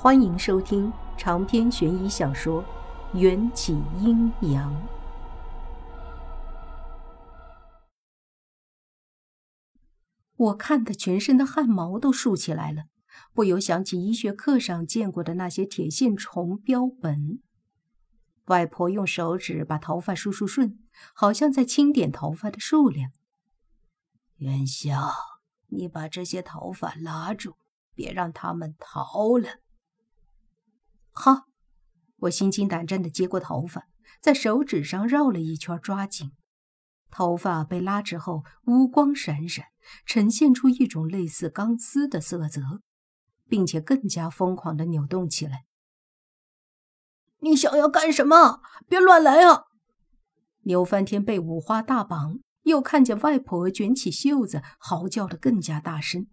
欢迎收听长篇悬疑小说《缘起阴阳》。我看的全身的汗毛都竖起来了，不由想起医学课上见过的那些铁线虫标本。外婆用手指把头发梳梳顺，好像在清点头发的数量。元宵，你把这些头发拉住，别让他们逃了。好，我心惊胆战地接过头发，在手指上绕了一圈，抓紧。头发被拉直后，乌光闪闪，呈现出一种类似钢丝的色泽，并且更加疯狂地扭动起来。你想要干什么？别乱来啊！牛翻天被五花大绑，又看见外婆卷起袖子，嚎叫得更加大声。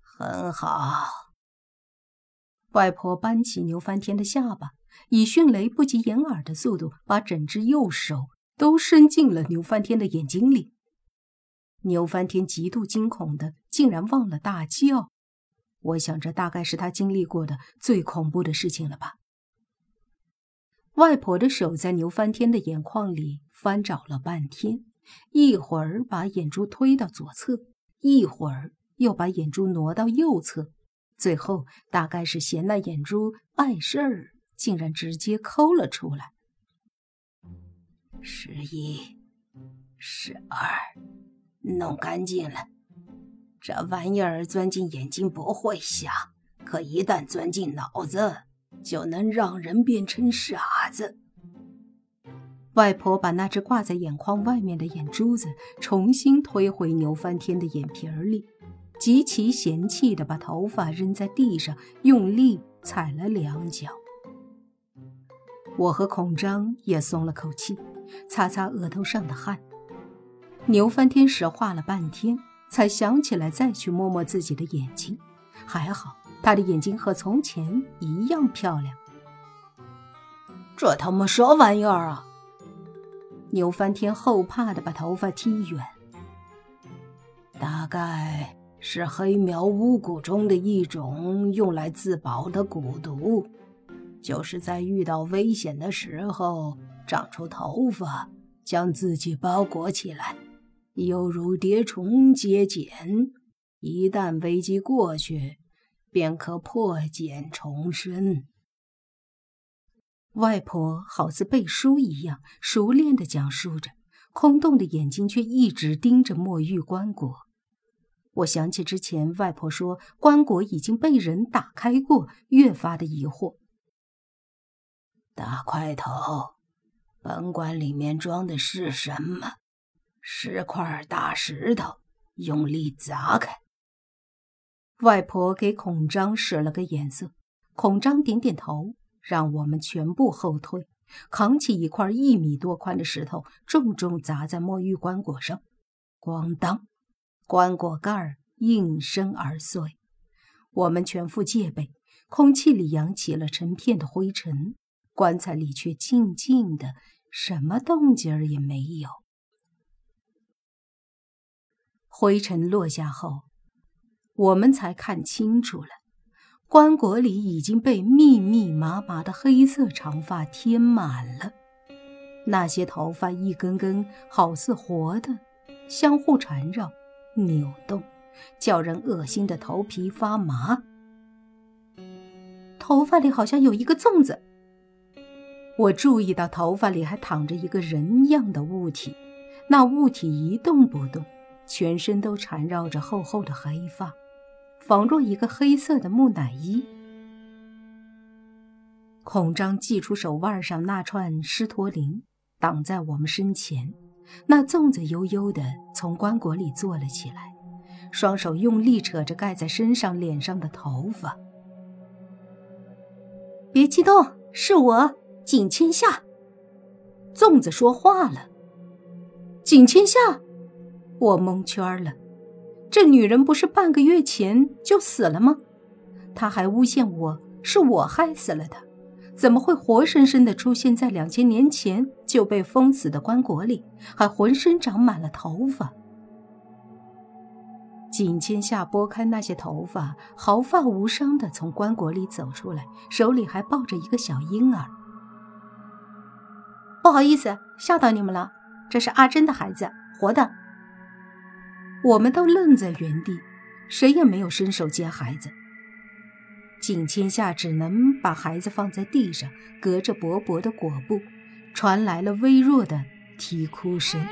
很好。外婆扳起牛翻天的下巴，以迅雷不及掩耳的速度，把整只右手都伸进了牛翻天的眼睛里。牛翻天极度惊恐的，竟然忘了大叫。我想，这大概是他经历过的最恐怖的事情了吧。外婆的手在牛翻天的眼眶里翻找了半天，一会儿把眼珠推到左侧，一会儿又把眼珠挪到右侧。最后，大概是嫌那眼珠碍事儿，竟然直接抠了出来。十一、十二，弄干净了。这玩意儿钻进眼睛不会瞎，可一旦钻进脑子，就能让人变成傻子。外婆把那只挂在眼眶外面的眼珠子重新推回牛翻天的眼皮儿里。极其嫌弃的把头发扔在地上，用力踩了两脚。我和孔章也松了口气，擦擦额头上的汗。牛翻天石画了半天，才想起来再去摸摸自己的眼睛。还好，他的眼睛和从前一样漂亮。这他妈啥玩意儿啊！牛翻天后怕的把头发踢远。大概。是黑苗巫蛊中的一种用来自保的蛊毒，就是在遇到危险的时候长出头发，将自己包裹起来，犹如蝶虫结茧。一旦危机过去，便可破茧重生。外婆好似背书一样熟练地讲述着，空洞的眼睛却一直盯着墨玉棺椁。我想起之前外婆说棺椁已经被人打开过，越发的疑惑。大块头，本棺里面装的是什么？十块大石头，用力砸开。外婆给孔章使了个眼色，孔章点点头，让我们全部后退，扛起一块一米多宽的石头，重重砸在墨玉棺椁上，咣当。棺椁盖儿应声而碎，我们全副戒备，空气里扬起了成片的灰尘，棺材里却静静的，什么动静儿也没有。灰尘落下后，我们才看清楚了，棺椁里已经被密密麻麻的黑色长发填满了，那些头发一根根好似活的，相互缠绕。扭动，叫人恶心的头皮发麻。头发里好像有一个粽子。我注意到头发里还躺着一个人样的物体，那物体一动不动，全身都缠绕着厚厚的黑发，仿若一个黑色的木乃伊。孔章祭出手腕上那串狮驼铃，挡在我们身前。那粽子悠悠地从棺椁里坐了起来，双手用力扯着盖在身上、脸上的头发。别激动，是我景千夏。粽子说话了。景千夏，我蒙圈了。这女人不是半个月前就死了吗？她还诬陷我是我害死了她。怎么会活生生的出现在两千年前就被封死的棺椁里，还浑身长满了头发？景千夏拨开那些头发，毫发无伤的从棺椁里走出来，手里还抱着一个小婴儿。不好意思，吓到你们了。这是阿珍的孩子，活的。我们都愣在原地，谁也没有伸手接孩子。景千夏只能把孩子放在地上，隔着薄薄的裹布，传来了微弱的啼哭声。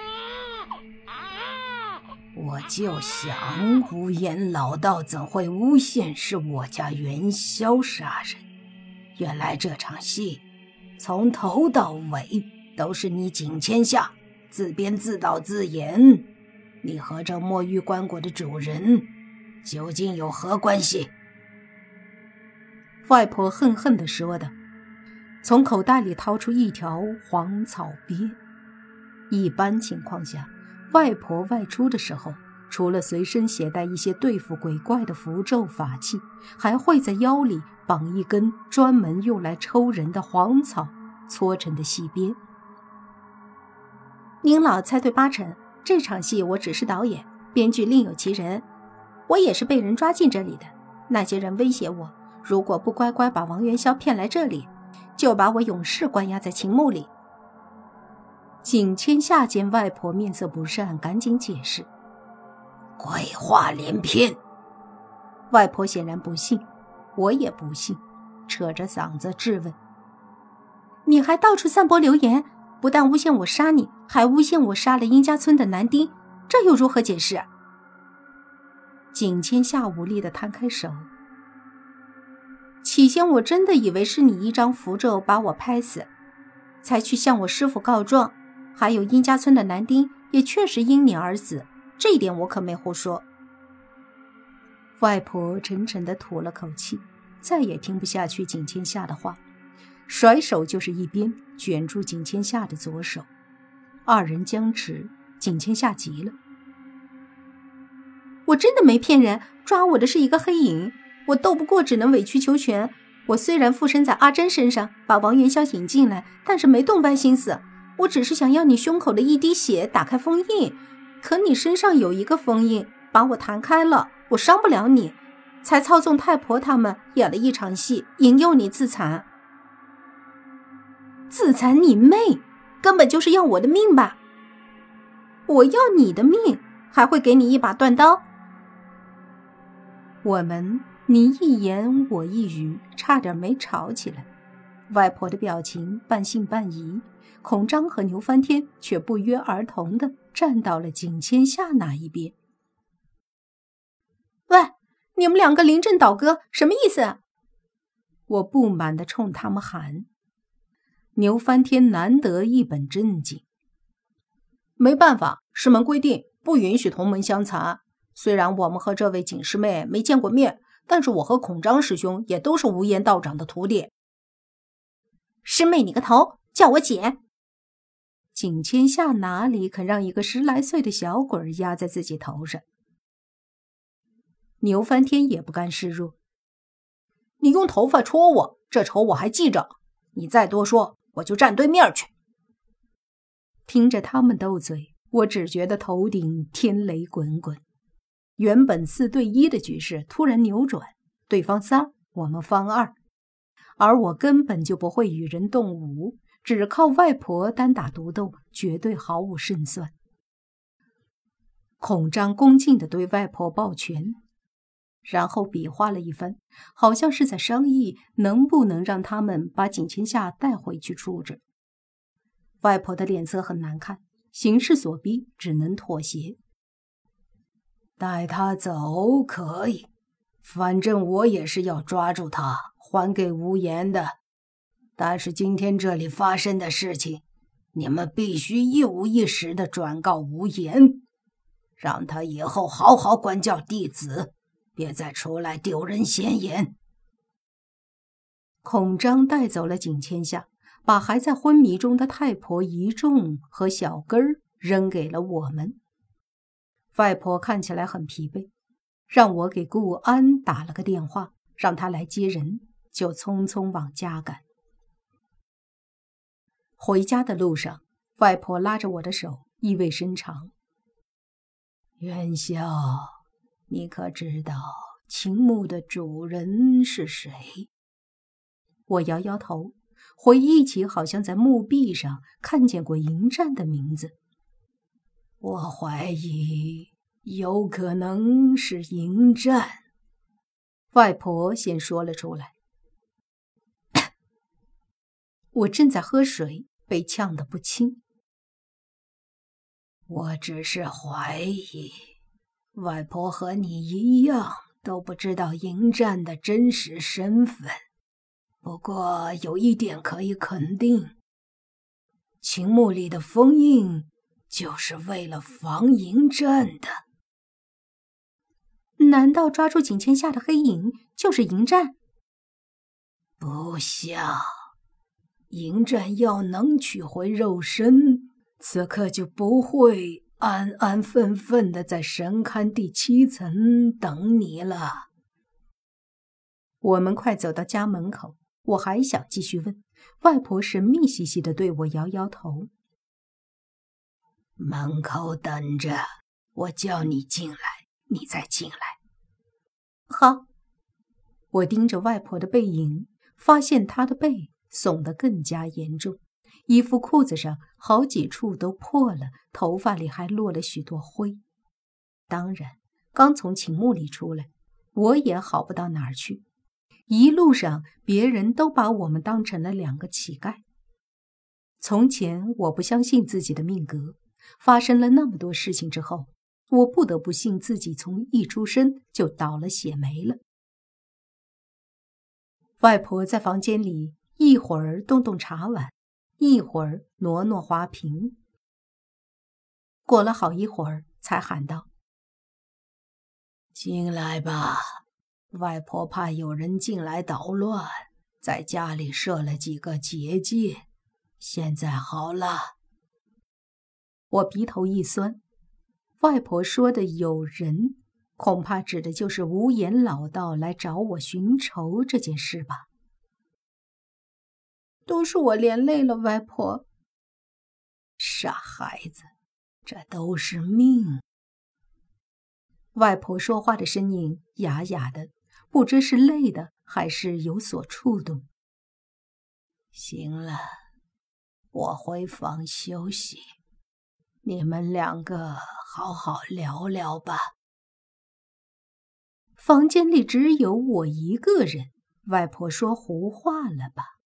我就想，无言老道怎会诬陷是我家元宵杀人？原来这场戏从头到尾都是你景千夏自编自导自演。你和这墨玉棺椁的主人究竟有何关系？外婆恨恨地说道，从口袋里掏出一条黄草鞭。一般情况下。外婆外出的时候，除了随身携带一些对付鬼怪的符咒法器，还会在腰里绑一根专门用来抽人的黄草搓成的细鞭。您老猜对八成，这场戏我只是导演，编剧另有其人。我也是被人抓进这里的。那些人威胁我，如果不乖乖把王元宵骗来这里，就把我永世关押在秦墓里。景千夏见外婆面色不善，赶紧解释：“鬼话连篇。”外婆显然不信，我也不信，扯着嗓子质问：“你还到处散播流言，不但诬陷我杀你，还诬陷我杀了殷家村的男丁，这又如何解释？”景千夏无力的摊开手：“起先我真的以为是你一张符咒把我拍死，才去向我师傅告状。”还有殷家村的男丁也确实因你而死，这一点我可没胡说。外婆沉沉的吐了口气，再也听不下去景千夏的话，甩手就是一鞭卷住景千夏的左手。二人僵持，景千夏急了：“我真的没骗人，抓我的是一个黑影，我斗不过，只能委曲求全。我虽然附身在阿珍身上，把王元宵引进来，但是没动歪心思。”我只是想要你胸口的一滴血打开封印，可你身上有一个封印，把我弹开了，我伤不了你，才操纵太婆他们演了一场戏，引诱你自残。自残你妹，根本就是要我的命吧？我要你的命，还会给你一把断刀。我们你一言我一语，差点没吵起来。外婆的表情半信半疑。孔章和牛翻天却不约而同的站到了景千夏那一边。喂，你们两个临阵倒戈，什么意思？我不满的冲他们喊。牛翻天难得一本正经。没办法，师门规定不允许同门相残。虽然我们和这位景师妹没见过面，但是我和孔张师兄也都是无言道长的徒弟。师妹你个头，叫我姐！景千夏哪里肯让一个十来岁的小鬼压在自己头上？牛翻天也不甘示弱。你用头发戳我，这仇我还记着。你再多说，我就站对面去。听着他们斗嘴，我只觉得头顶天雷滚滚。原本四对一的局势突然扭转，对方三，我们方二，而我根本就不会与人动武。只靠外婆单打独斗，绝对毫无胜算。孔章恭敬地对外婆抱拳，然后比划了一番，好像是在商议能不能让他们把景千夏带回去处置。外婆的脸色很难看，形势所逼，只能妥协。带他走可以，反正我也是要抓住他，还给无言的。但是今天这里发生的事情，你们必须一五一十的转告无言，让他以后好好管教弟子，别再出来丢人现眼。孔章带走了景千夏，把还在昏迷中的太婆一众和小根儿扔给了我们。外婆看起来很疲惫，让我给顾安打了个电话，让他来接人，就匆匆往家赶。回家的路上，外婆拉着我的手，意味深长：“元宵，你可知道秦墓的主人是谁？我摇摇头，回忆起好像在墓壁上看见过迎战的名字。我怀疑有可能是迎战。外婆先说了出来。我正在喝水，被呛得不轻。我只是怀疑，外婆和你一样都不知道迎战的真实身份。不过有一点可以肯定，秦墓里的封印就是为了防迎战的。难道抓住景千下的黑影就是迎战？不像，迎战要能取回肉身。此刻就不会安安分分的在神龛第七层等你了。我们快走到家门口，我还想继续问，外婆神秘兮兮的对我摇摇头。门口等着，我叫你进来，你再进来。好。我盯着外婆的背影，发现她的背耸得更加严重。衣服裤子上好几处都破了，头发里还落了许多灰。当然，刚从秦墓里出来，我也好不到哪儿去。一路上，别人都把我们当成了两个乞丐。从前我不相信自己的命格，发生了那么多事情之后，我不得不信自己从一出生就倒了血霉了。外婆在房间里一会儿动动茶碗。一会儿挪挪花瓶，过了好一会儿，才喊道：“进来吧，外婆怕有人进来捣乱，在家里设了几个结界，现在好了。”我鼻头一酸，外婆说的“有人”，恐怕指的就是无言老道来找我寻仇这件事吧。都是我连累了外婆。傻孩子，这都是命。外婆说话的声音哑哑的，不知是累的还是有所触动。行了，我回房休息，你们两个好好聊聊吧。房间里只有我一个人，外婆说胡话了吧？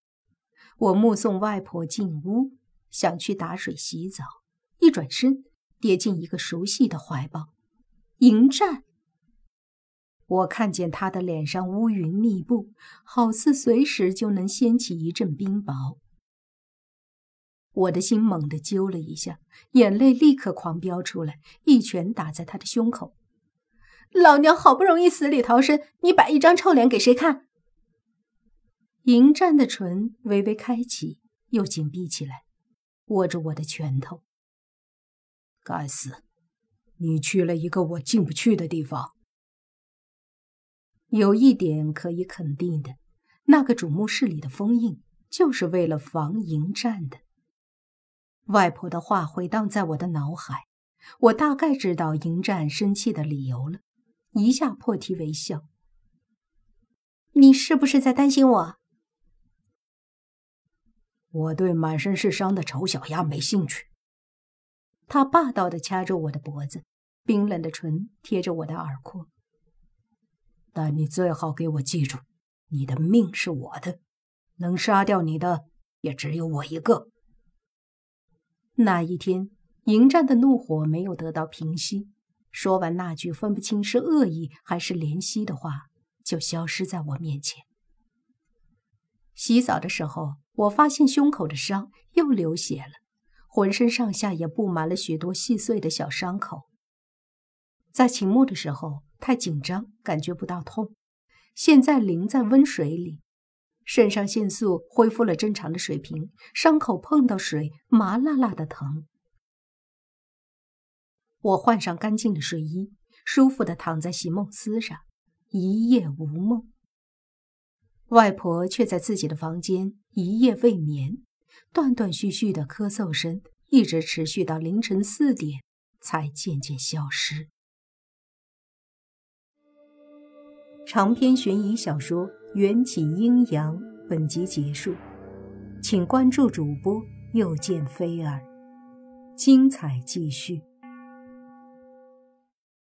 我目送外婆进屋，想去打水洗澡，一转身跌进一个熟悉的怀抱。迎战。我看见他的脸上乌云密布，好似随时就能掀起一阵冰雹。我的心猛地揪了一下，眼泪立刻狂飙出来，一拳打在他的胸口。老娘好不容易死里逃生，你摆一张臭脸给谁看？迎战的唇微微开启，又紧闭起来，握住我的拳头。该死！你去了一个我进不去的地方。有一点可以肯定的，那个主墓室里的封印就是为了防迎战的。外婆的话回荡在我的脑海，我大概知道迎战生气的理由了，一下破涕为笑。你是不是在担心我？我对满身是伤的丑小鸭没兴趣。他霸道的掐住我的脖子，冰冷的唇贴着我的耳廓。但你最好给我记住，你的命是我的，能杀掉你的也只有我一个。那一天，迎战的怒火没有得到平息，说完那句分不清是恶意还是怜惜的话，就消失在我面前。洗澡的时候。我发现胸口的伤又流血了，浑身上下也布满了许多细碎的小伤口。在秦墓的时候太紧张，感觉不到痛，现在淋在温水里，肾上腺素恢复了正常的水平，伤口碰到水麻辣辣的疼。我换上干净的睡衣，舒服的躺在席梦思上，一夜无梦。外婆却在自己的房间一夜未眠，断断续续的咳嗽声一直持续到凌晨四点，才渐渐消失。长篇悬疑小说《缘起阴阳》本集结束，请关注主播又见菲儿，精彩继续。